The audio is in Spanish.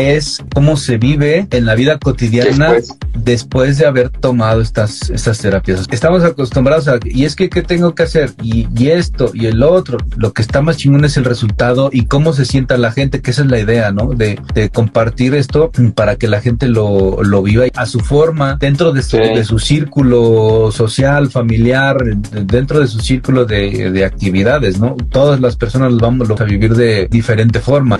es cómo se vive en la vida cotidiana después, de haber tomado estas, estas terapias. Estamos acostumbrados a, y es que, ¿qué tengo que hacer? Y, esto y el otro. Lo que está más chingón es el resultado y cómo se sienta la gente, que esa es la idea, ¿no? De, compartir esto para que la gente lo, lo viva a su forma, dentro de su, de su círculo social, familiar, dentro de su círculo de, de actividades, ¿no? Todas las personas lo vamos a vivir de diferente forma.